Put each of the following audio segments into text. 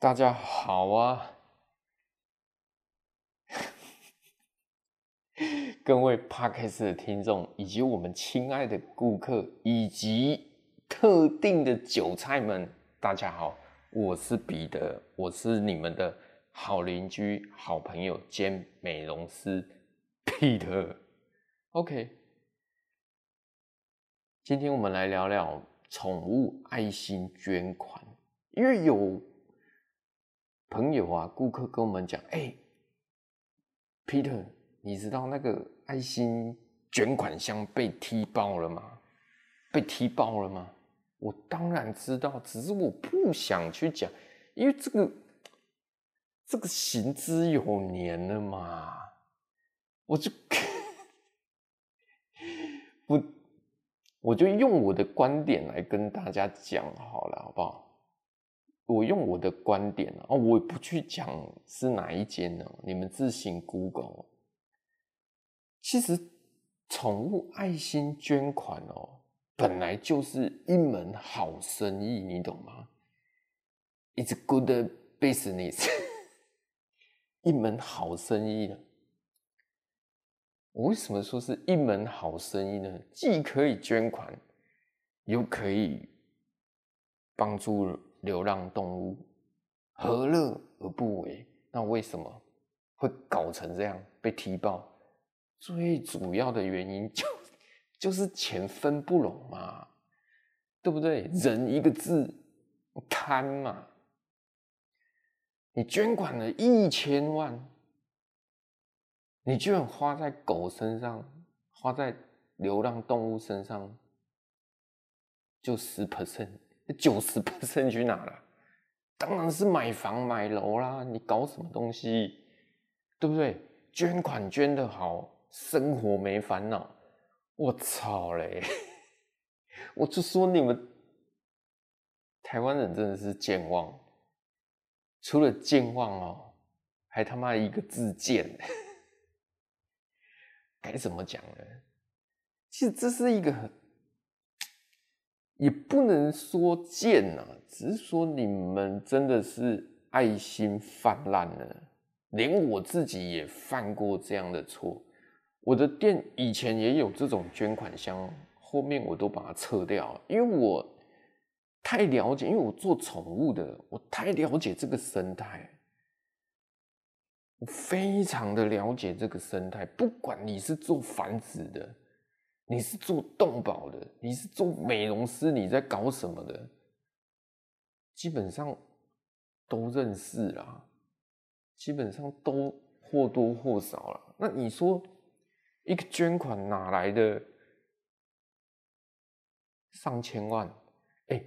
大家好啊，各位 Podcast 的听众，以及我们亲爱的顾客，以及特定的韭菜们，大家好，我是彼得，我是你们的好邻居、好朋友兼美容师 Peter。OK，今天我们来聊聊宠物爱心捐款，因为有。朋友啊，顾客跟我们讲：“哎、欸，Peter，你知道那个爱心捐款箱被踢爆了吗？被踢爆了吗？”我当然知道，只是我不想去讲，因为这个这个行之有年了嘛。我就 我我就用我的观点来跟大家讲好了，好不好？我用我的观点啊，我也不去讲是哪一间呢，你们自行 Google。其实，宠物爱心捐款哦，本来就是一门好生意，你懂吗？It's good business，一门好生意呢。我为什么说是一门好生意呢？既可以捐款，又可以帮助。流浪动物何乐而不为？那为什么会搞成这样被踢爆？最主要的原因就就是钱分不拢嘛，对不对？人一个字贪嘛。你捐款了一千万，你居然花在狗身上，花在流浪动物身上，就十 percent。九十 percent 去哪了？当然是买房买楼啦！你搞什么东西？对不对？捐款捐得好，生活没烦恼。我操嘞！我就说你们台湾人真的是健忘，除了健忘哦，还他妈一个字贱。该怎么讲呢？其实这是一个很。也不能说贱啊，只是说你们真的是爱心泛滥了，连我自己也犯过这样的错。我的店以前也有这种捐款箱，后面我都把它撤掉，因为我太了解，因为我做宠物的，我太了解这个生态，我非常的了解这个生态，不管你是做繁殖的。你是做动保的，你是做美容师，你在搞什么的？基本上都认识啦，基本上都或多或少啦。那你说一个捐款哪来的上千万？哎、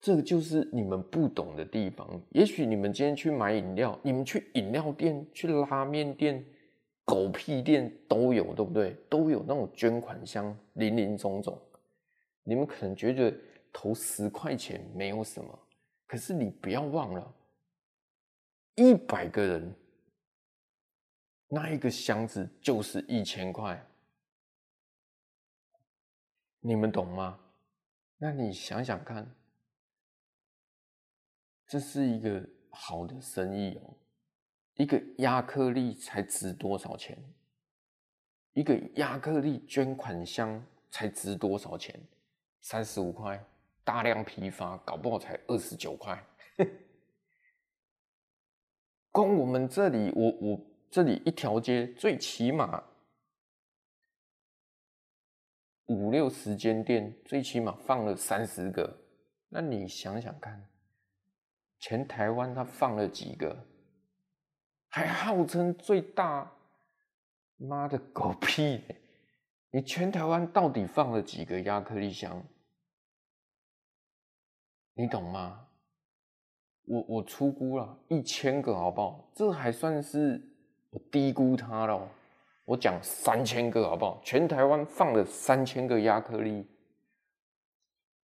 这个就是你们不懂的地方。也许你们今天去买饮料，你们去饮料店、去拉面店。狗屁店都有，对不对？都有那种捐款箱，林林总总。你们可能觉得投十块钱没有什么，可是你不要忘了，一百个人，那一个箱子就是一千块。你们懂吗？那你想想看，这是一个好的生意哦。一个亚克力才值多少钱？一个亚克力捐款箱才值多少钱？三十五块，大量批发，搞不好才二十九块。光我们这里，我我这里一条街，最起码五六十间店，最起码放了三十个。那你想想看，全台湾他放了几个？还号称最大，妈的狗屁！你全台湾到底放了几个亚克力箱？你懂吗？我我出估了一千个，好不好？这还算是我低估它了。我讲三千个，好不好？全台湾放了三千个亚克力，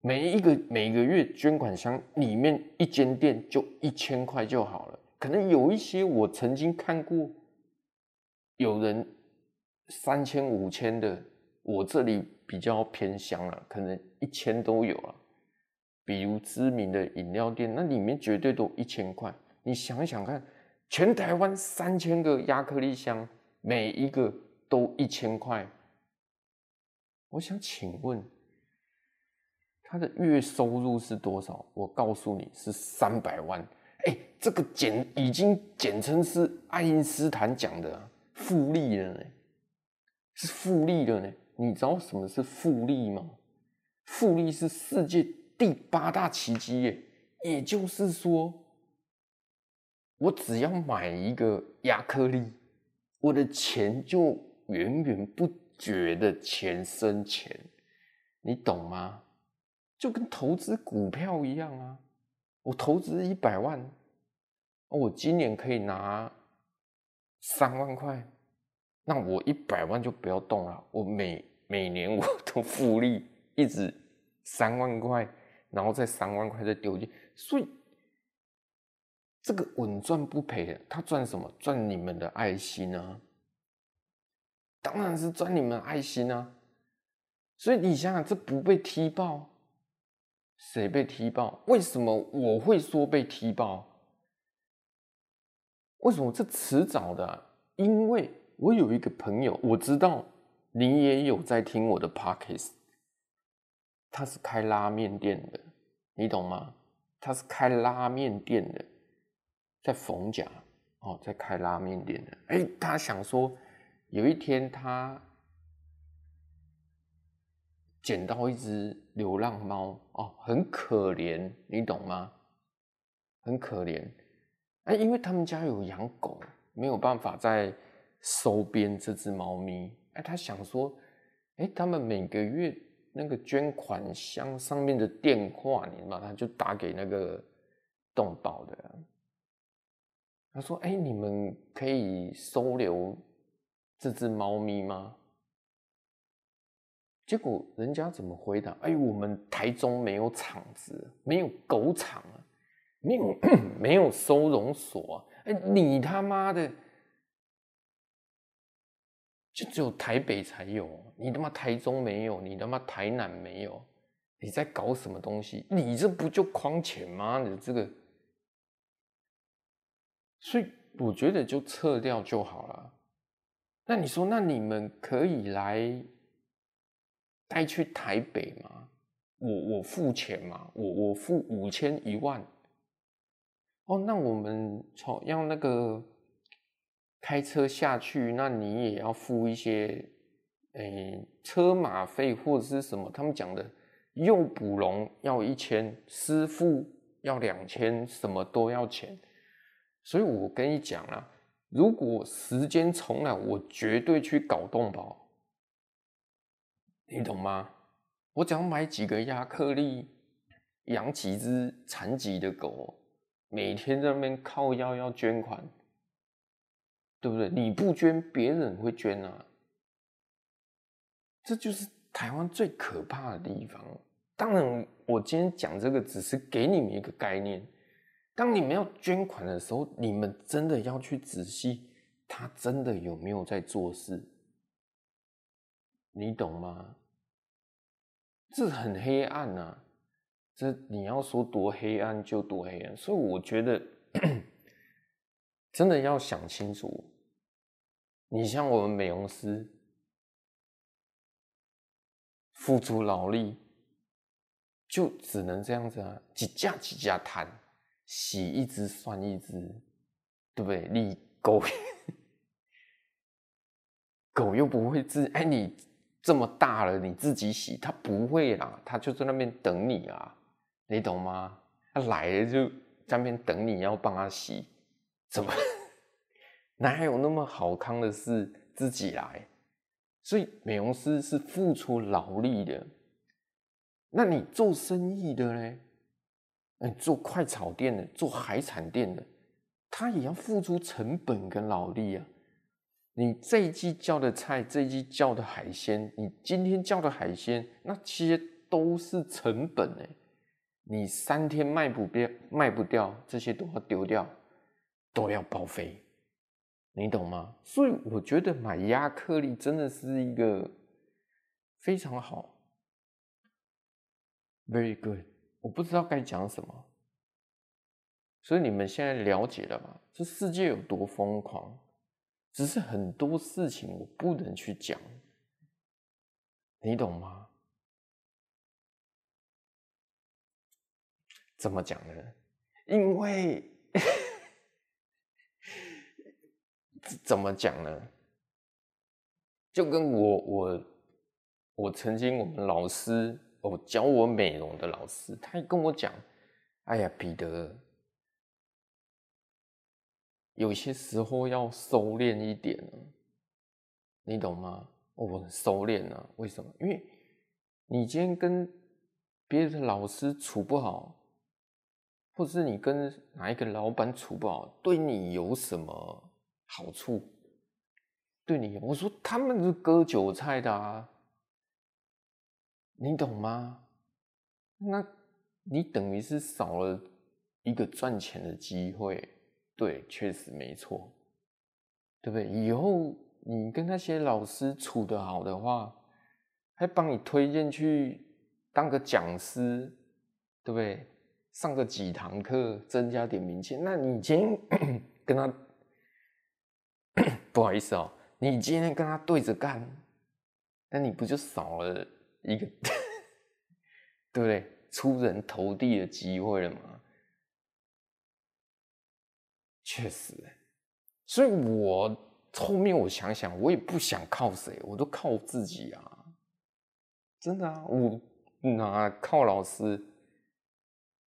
每一个每个月捐款箱里面一间店就一千块就好了。可能有一些我曾经看过，有人三千五千的，我这里比较偏乡了，可能一千都有了。比如知名的饮料店，那里面绝对都一千块。你想想看，全台湾三千个亚克力箱，每一个都一千块。我想请问，他的月收入是多少？我告诉你是三百万。哎、这个简已经简称是爱因斯坦讲的复利了呢，是复利了呢。你知道什么是复利吗？复利是世界第八大奇迹耶，也就是说，我只要买一个亚克力，我的钱就源源不绝的钱生钱，你懂吗？就跟投资股票一样啊，我投资一百万，我今年可以拿三万块，那我一百万就不要动了，我每每年我 都复利一直三万块，然后再三万块再丢进，所以这个稳赚不赔的，他赚什么？赚你们的爱心啊！当然是赚你们爱心啊！所以你想想，这不被踢爆，谁被踢爆？为什么我会说被踢爆？为什么这迟早的？因为我有一个朋友，我知道。你也有在听我的 Podcast，他是开拉面店的，你懂吗？他是开拉面店的，在逢甲哦，在开拉面店的。哎，他想说，有一天他捡到一只流浪猫哦，很可怜，你懂吗？很可怜。哎，因为他们家有养狗，没有办法再收编这只猫咪。哎，他想说，哎，他们每个月那个捐款箱上面的电话，你把他就打给那个动保的。他说，哎，你们可以收留这只猫咪吗？结果人家怎么回答？哎，我们台中没有场子，没有狗场啊，没有 没有收容所啊。哎，你他妈的！就只有台北才有，你他妈台中没有，你他妈台南没有，你在搞什么东西？你这不就诓钱吗？你这个，所以我觉得就撤掉就好了。那你说，那你们可以来带去台北吗？我我付钱吗？我我付五千一万。哦，那我们从要那个。开车下去，那你也要付一些，诶、车马费或者是什么？他们讲的诱捕笼要一千，师傅要两千，什么都要钱。所以我跟你讲啦，如果时间重来，我绝对去搞动保，你懂吗？我只要买几个亚克力，养几只残疾的狗，每天在那边靠腰要捐款。对不对？你不捐，别人会捐啊！这就是台湾最可怕的地方。当然，我今天讲这个只是给你们一个概念。当你们要捐款的时候，你们真的要去仔细，他真的有没有在做事？你懂吗？这很黑暗啊！这你要说多黑暗就多黑暗。所以我觉得，真的要想清楚。你像我们美容师，付出劳力，就只能这样子啊，几家几家谈，洗一只算一只，对不对？你狗，狗又不会自哎，你这么大了，你自己洗，它不会啦，它就在那边等你啊，你懂吗？他来了就在那边等你要帮他洗，怎么？哪有那么好康的事自己来？所以美容师是付出劳力的。那你做生意的呢？你做快炒店的，做海产店的，他也要付出成本跟劳力啊。你这一季叫的菜，这一季叫的海鲜，你今天叫的海鲜，那些都是成本哎。你三天卖不掉，卖不掉，这些都要丢掉，都要报废。你懂吗？所以我觉得买亚克力真的是一个非常好，very good。我不知道该讲什么。所以你们现在了解了吧？这世界有多疯狂？只是很多事情我不能去讲，你懂吗？怎么讲呢？因为 怎么讲呢？就跟我我我曾经我们老师哦教我美容的老师，他跟我讲：“哎呀，彼得。”有些时候要收敛一点，你懂吗？我很收敛啊，为什么？因为你今天跟别的老师处不好，或者是你跟哪一个老板处不好，对你有什么好处？对你，我说他们是割韭菜的啊，你懂吗？那你等于是少了一个赚钱的机会。对，确实没错，对不对？以后你跟那些老师处得好的话，还帮你推荐去当个讲师，对不对？上个几堂课，增加点名气。那你今天 跟他，不好意思哦，你今天跟他对着干，那你不就少了一个，对不对？出人头地的机会了吗？确实，所以我后面我想想，我也不想靠谁，我都靠我自己啊！真的啊，我哪靠老师？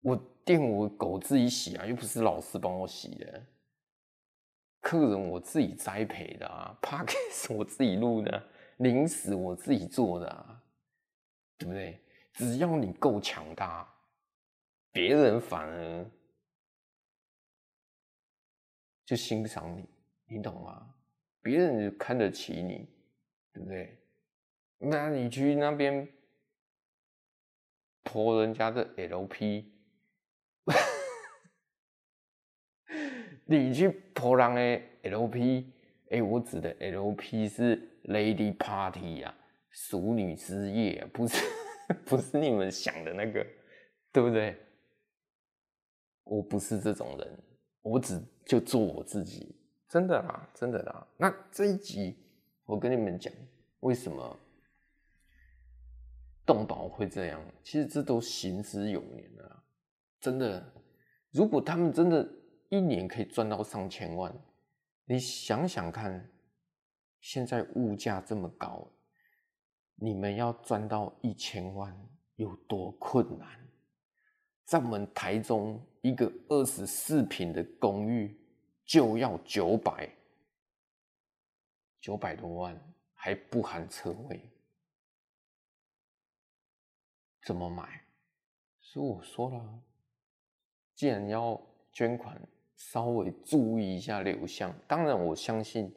我店我狗自己洗啊，又不是老师帮我洗的。客人我自己栽培的啊，Podcast 我自己录的，零食我自己做的啊，对不对？只要你够强大，别人反而。就欣赏你，你懂吗？别人就看得起你，对不对？那你去那边泼人家的 LP，你去泼人的 LP，哎，我指的 LP 是 Lady Party 啊，淑女之夜啊，不是 不是你们想的那个，对不对？我不是这种人。我只就做我自己，真的啦，真的啦。那这一集我跟你们讲，为什么动保会这样？其实这都行之有年了，真的。如果他们真的一年可以赚到上千万，你想想看，现在物价这么高，你们要赚到一千万有多困难？在我们台中，一个二十四坪的公寓就要九百九百多万，还不含车位，怎么买？所以我说了，既然要捐款，稍微注意一下流向。当然，我相信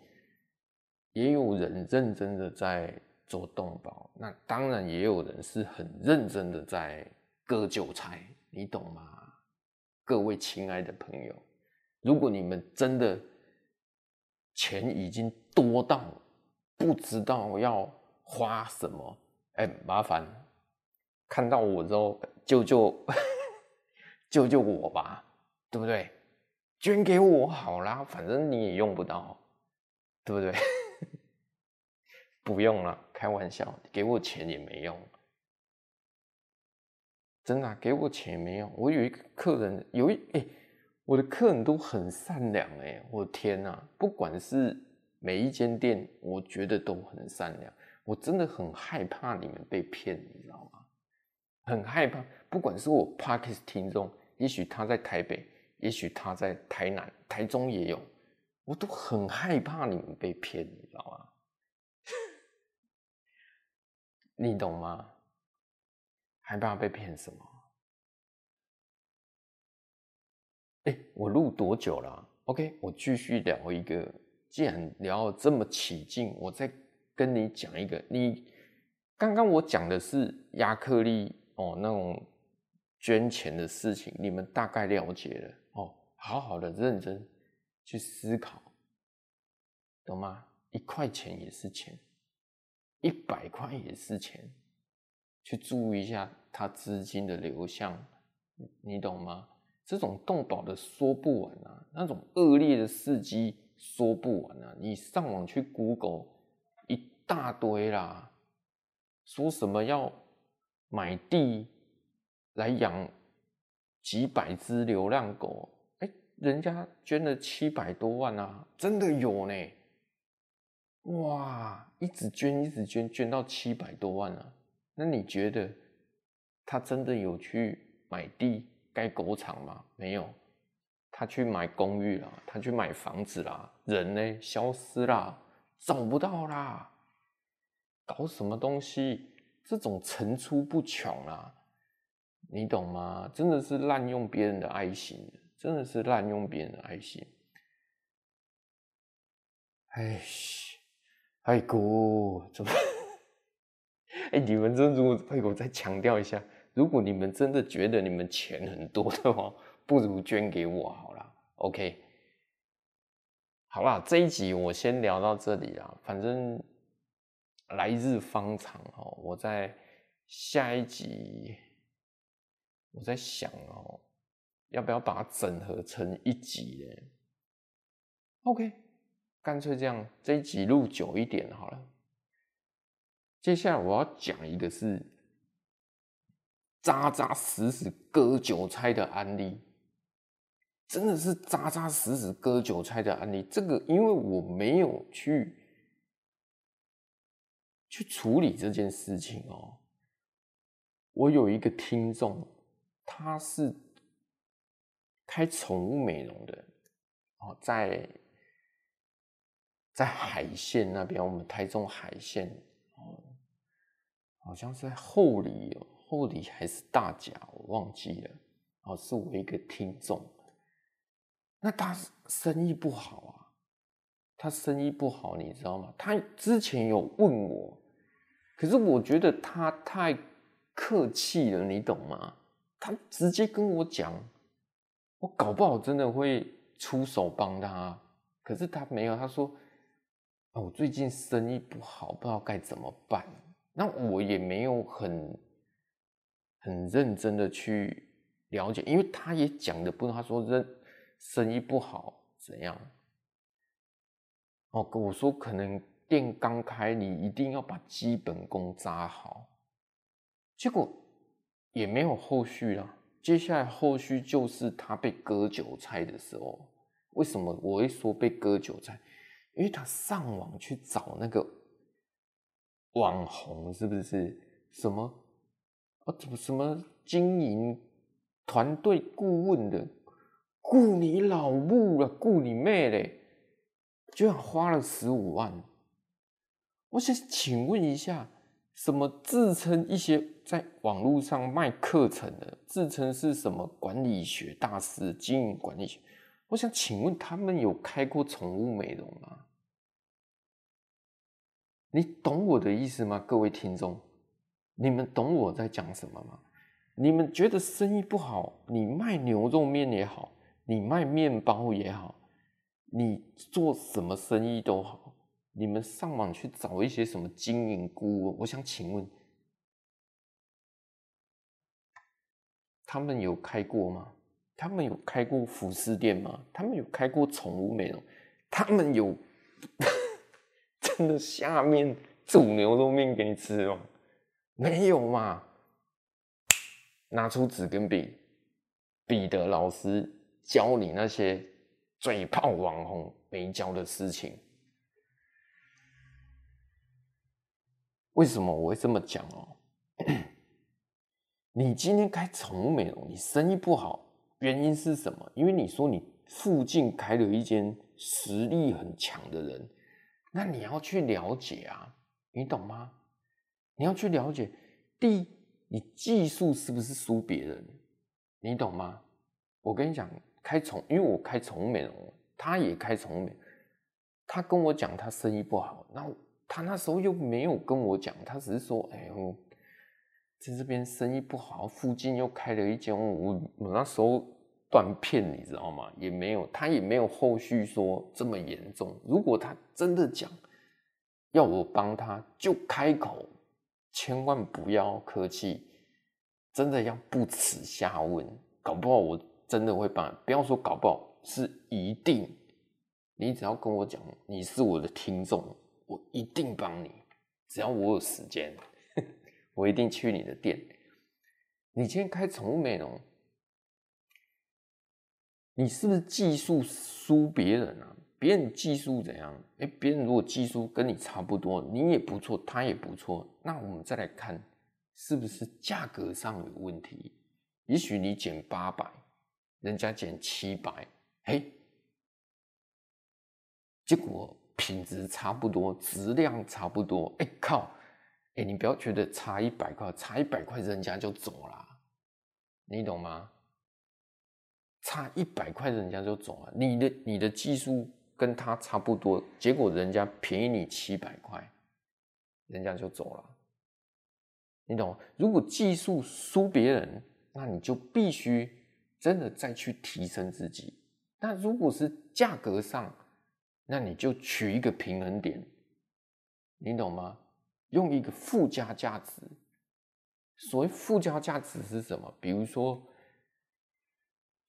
也有人认真的在做动保，那当然也有人是很认真的在割韭菜。你懂吗？各位亲爱的朋友，如果你们真的钱已经多到不知道要花什么，哎，麻烦看到我之后救救 救救我吧，对不对？捐给我好啦，反正你也用不到，对不对？不用了，开玩笑，给我钱也没用。真的、啊、给我钱没用？我有一个客人，有一哎、我的客人都很善良哎、我的天哪！不管是每一间店，我觉得都很善良。我真的很害怕你们被骗，你知道吗？很害怕。不管是我 Podcast 听众，也许他在台北，也许他在台南、台中也有，我都很害怕你们被骗，你知道吗？你懂吗？害怕被骗什么？哎、我录多久了？OK，我继续聊一个。既然聊得这么起劲，我再跟你讲一个。你刚刚我讲的是亚克力哦，那种捐钱的事情，你们大概了解了。好好的认真去思考，懂吗？一块钱也是钱，一百块也是钱。去注意一下它资金的流向，你懂吗？这种动保的说不完啊，那种恶劣的事迹说不完啊。你上网去 Google 一大堆啦，说什么要买地来养几百只流浪狗，人家捐了七百多万啊，真的有呢。哇，一直捐一直捐，捐到七百多万啊。那你觉得他真的有去买地？盖狗场吗？没有，他去买公寓了，他去买房子啦，人呢消失啦，找不到啦，搞什么东西？这种层出不穷啦，你懂吗？真的是滥用别人的爱心，真的是滥用别人的爱心。哎，哎哥，怎么？哎，你们真如果哎我再强调一下。如果你们真的觉得你们钱很多的话，不如捐给我好了。OK，好啦，这一集我先聊到这里啦。反正来日方长哦，我在下一集，我在想哦，要不要把它整合成一集呢？OK，干脆这样，这一集录久一点好了。接下来我要讲一个是。扎扎实实割韭菜的案例，真的是扎扎实实割韭菜的案例。这个，因为我没有去去处理这件事情哦。我有一个听众，他是开宠物美容的哦，在在海线那边，我们台中海线哦，好像是在后里哦。后里还是大甲，我忘记了。哦，是我一个听众。那他生意不好啊，他生意不好，你知道吗？他之前有问我，可是我觉得他太客气了，你懂吗？他直接跟我讲，我搞不好真的会出手帮他。可是他没有，他说：“哦，我最近生意不好，不知道该怎么办。”那我也没有很。很认真的去了解，因为他也讲的不，他说认生意不好怎样？哦，跟我说可能店刚开，你一定要把基本功扎好。结果也没有后续了。接下来后续就是他被割韭菜的时候。为什么我会说被割韭菜？因为他上网去找那个网红，是不是什么？啊，怎么什么经营团队顾问的，顾你老母了，顾你妹嘞，居然花了十五万。我想请问一下，什么自称一些在网络上卖课程的，自称是什么管理学大师、经营管理学？我想请问他们有开过宠物美容吗？你懂我的意思吗，各位听众？你们懂我在讲什么吗？你们觉得生意不好，你卖牛肉面也好，你卖面包也好，你做什么生意都好，你们上网去找一些什么经营顾问，我想请问，他们有开过吗？他们有开过服饰店吗？他们有开过宠物美容？他们有 真的下面煮牛肉面给你吃吗？没有嘛？拿出纸跟笔，彼得老师教你那些嘴炮网红没教的事情。为什么我会这么讲哦？你今天开宠物美容，你生意不好，原因是什么？因为你说你附近开了一间实力很强的人，那你要去了解啊，你懂吗？你要去了解，第一，你技术是不是输别人？你懂吗？我跟你讲，开宠，因为我开宠物美容，他也开宠物美容，他跟我讲他生意不好，那他那时候又没有跟我讲，他只是说，哎呦，在这边生意不好，附近又开了一间，我我那时候断片，你知道吗？也没有，他也没有后续说这么严重。如果他真的讲要我帮他，就开口。千万不要客气，真的要不耻下问，搞不好我真的会帮。不要说搞不好，是一定。你只要跟我讲，你是我的听众，我一定帮你。只要我有时间，我一定去你的店。你今天开宠物美容，你是不是技术输别人啊？别人技术怎样？哎，别人如果技术跟你差不多，你也不错，他也不错，那我们再来看，是不是价格上有问题？也许你减八百，人家减七百，嘿，结果品质差不多，质量差不多，哎靠，哎，你不要觉得差一百块，差一百块人家就走了，你懂吗？差一百块人家就走了，你的你的技术。跟他差不多，结果人家便宜你七百块，人家就走了。你懂吗？如果技术输别人，那你就必须真的再去提升自己。那如果是价格上，那你就取一个平衡点，你懂吗？用一个附加价值。所谓附加价值是什么？比如说。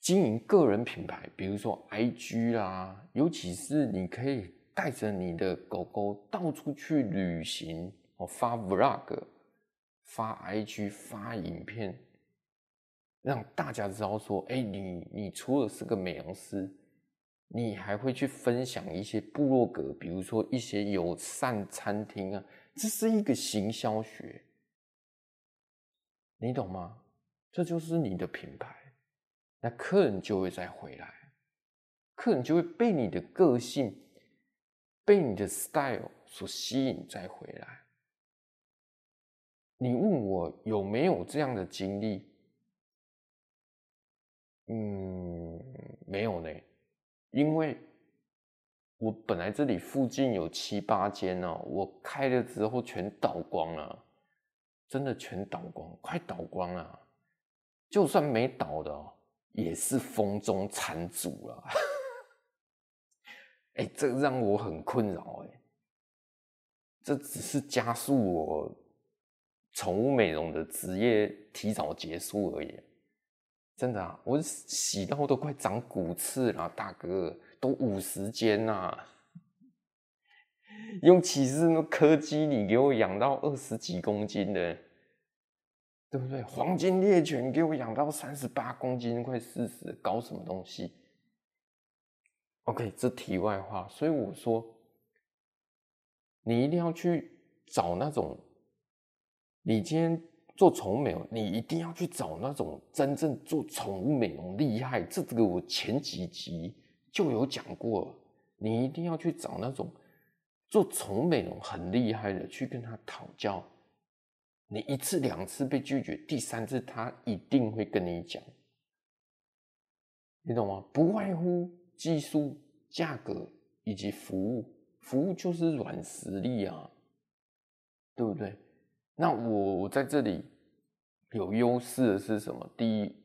经营个人品牌，比如说 IG 啦，尤其是你可以带着你的狗狗到处去旅行，哦，发 Vlog、发 IG、发影片，让大家知道说，哎，你你除了是个美容师，你还会去分享一些部落格，比如说一些友善餐厅啊，这是一个行销学，你懂吗？这就是你的品牌。那客人就会再回来，客人就会被你的个性、被你的 style 所吸引再回来。你问我有没有这样的经历？嗯，没有呢，因为我本来这里附近有七八间哦，我开了之后全倒光了，真的全倒光，快倒光了。就算没倒的哦。也是风中残烛了，哎，这让我很困扰哎，这只是加速我宠物美容的职业提早结束而已，真的啊，我洗到都快长骨刺了，大哥，都五十间呐，用起司那柯基，你给我养到二十几公斤的。对不对？黄金猎犬给我养到三十八公斤，快四十，搞什么东西？OK，这题外话。所以我说，你一定要去找那种，你今天做宠物美容，你一定要去找那种真正做宠物美容厉害。这个我前几集就有讲过，你一定要去找那种做宠物美容很厉害的，去跟他讨教。你一次两次被拒绝，第三次他一定会跟你讲，你懂吗？不外乎技术、价格以及服务，服务就是软实力啊，对不对？那我我在这里有优势的是什么？第一，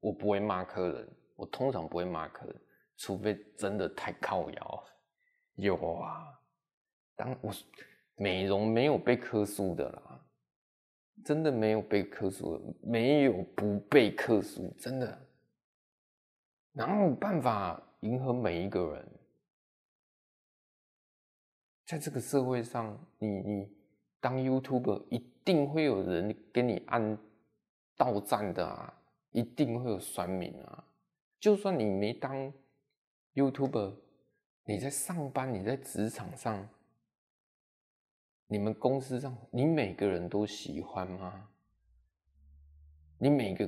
我不会骂客人，我通常不会骂客人，除非真的太靠腰。有啊，当我美容没有被克诉的啦。真的没有被克诉，没有不被克诉，真的。哪有办法迎合每一个人？在这个社会上，你你当 YouTube 一定会有人给你按到站的啊，一定会有酸民啊。就算你没当 YouTuber，你在上班，你在职场上。你们公司上，你每个人都喜欢吗？你每个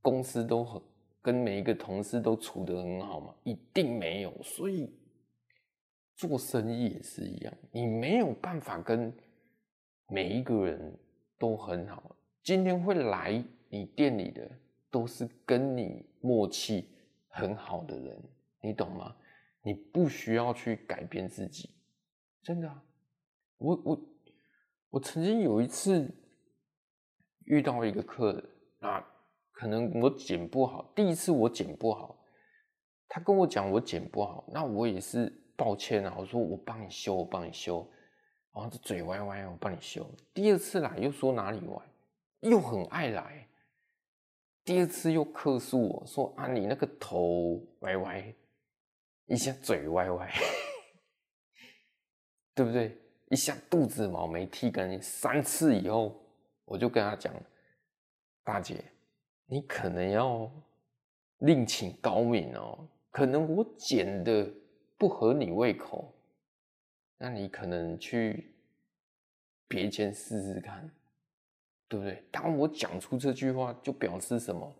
公司都很跟每一个同事都处得很好吗？一定没有。所以做生意也是一样，你没有办法跟每一个人都很好。今天会来你店里的，都是跟你默契很好的人，你懂吗？你不需要去改变自己，真的。我我我曾经有一次遇到一个客人啊，可能我剪不好，第一次我剪不好，他跟我讲我剪不好，那我也是抱歉啊，我说我帮你修，我帮你修，然后这嘴歪歪，我帮你修。第二次来又说哪里歪，又很爱来。第二次又客诉我说啊，你那个头歪歪，一下嘴歪歪，对不对？一下肚子毛没剃干净，三次以后，我就跟他讲，大姐，你可能要另请高明哦，可能我剪的不合你胃口，那你可能去别间试试看。对不对？当我讲出这句话，就表示什么？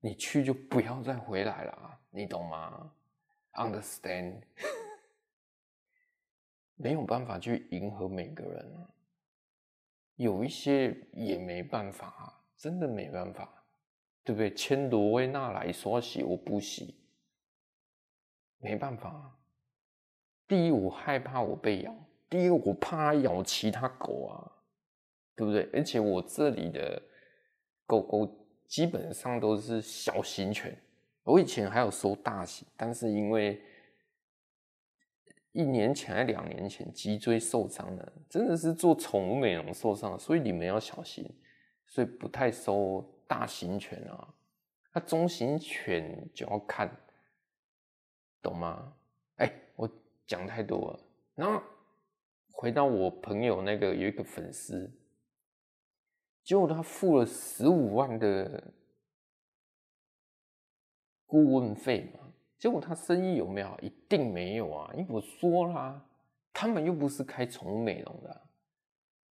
你去就不要再回来了，你懂吗？Understand？没有办法去迎合每个人，有一些也没办法，真的没办法，对不对？千朵薇娜来说洗，我不洗，没办法。第一，我害怕我被咬；第二，我怕咬其他狗啊。对不对？而且我这里的狗狗基本上都是小型犬，我以前还有收大型，但是因为一年前还两年前脊椎受伤了，真的是做宠物美容受伤，所以你们要小心，所以不太收大型犬啊。那中型犬就要看，懂吗？讲太多了。然后回到我朋友那个有一个粉丝。结果他付了十五万的顾问费嘛？结果他生意有没有？一定没有啊！因为我说啦，他们又不是开宠物美容的，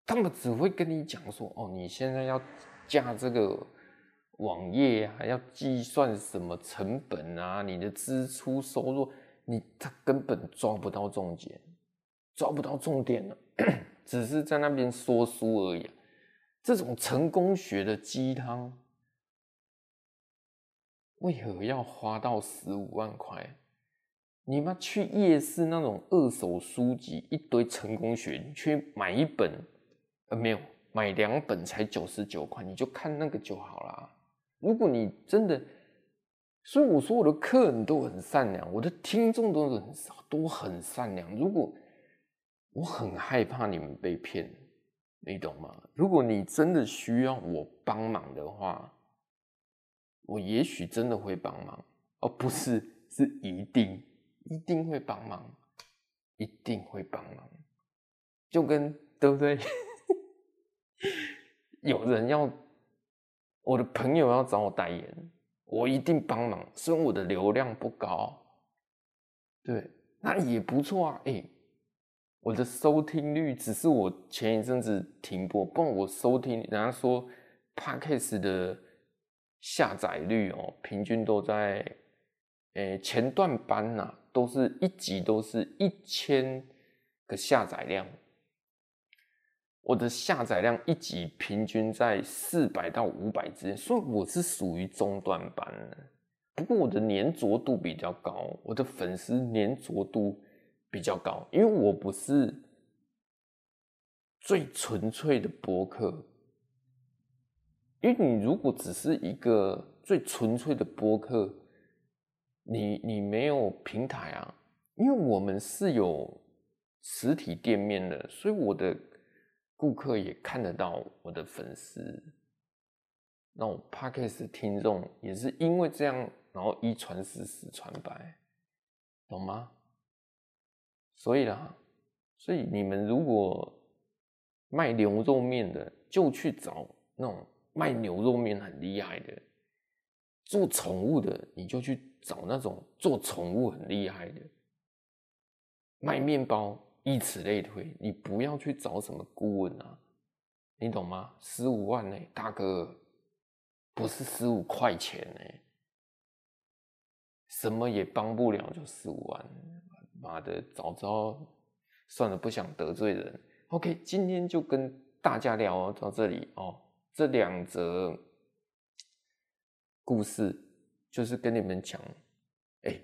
他们只会跟你讲说：哦，你现在要架这个网页啊，要计算什么成本啊，你的支出收入，你他根本抓不到重点，抓不到重点了，只是在那边说书而已啊。这种成功学的鸡汤，为何要花到十五万块？你妈去夜市那种二手书籍，一堆成功学，你去买一本，呃，没有，买两本才九十九块，你就看那个就好啦。如果你真的，所以我说我的客人都很善良，我的听众都很都很善良。如果我很害怕你们被骗。你懂吗？如果你真的需要我帮忙的话，我也许真的会帮忙，而不是是一定一定会帮忙，一定会帮忙，就跟对不对？有人要我的朋友要找我代言，我一定帮忙，虽然我的流量不高，对，那也不错啊，哎。我的收听率只是我前一阵子停播，不然我收听，人家说 Podcast 的下载率哦，平均都在，诶前段班呐，都是一集都是一千个下载量，我的下载量一集平均在四百到五百之间，所以我是属于中段班。不过我的粘着度比较高，我的粉丝粘着度。比较高，因为我不是最纯粹的播客。因为你如果只是一个最纯粹的播客，你你没有平台啊。因为我们是有实体店面的，所以我的顾客也看得到我的粉丝。那我 Podcast 听众也是因为这样，然后一传十，十传百，懂吗？所以啦，所以你们如果卖牛肉面的，就去找那种卖牛肉面很厉害的；做宠物的，你就去找那种做宠物很厉害的；卖面包，以此类推。你不要去找什么顾问啊，你懂吗？十五万呢，大哥，不是十五块钱呢，什么也帮不了，就十五万。妈的，早知道算了，不想得罪人。OK，今天就跟大家聊到这里哦。这两则故事就是跟你们讲，哎，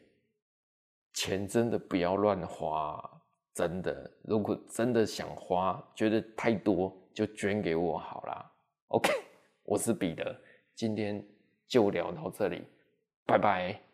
钱真的不要乱花，真的。如果真的想花，觉得太多，就捐给我好啦。OK，我是彼得，今天就聊到这里，拜拜。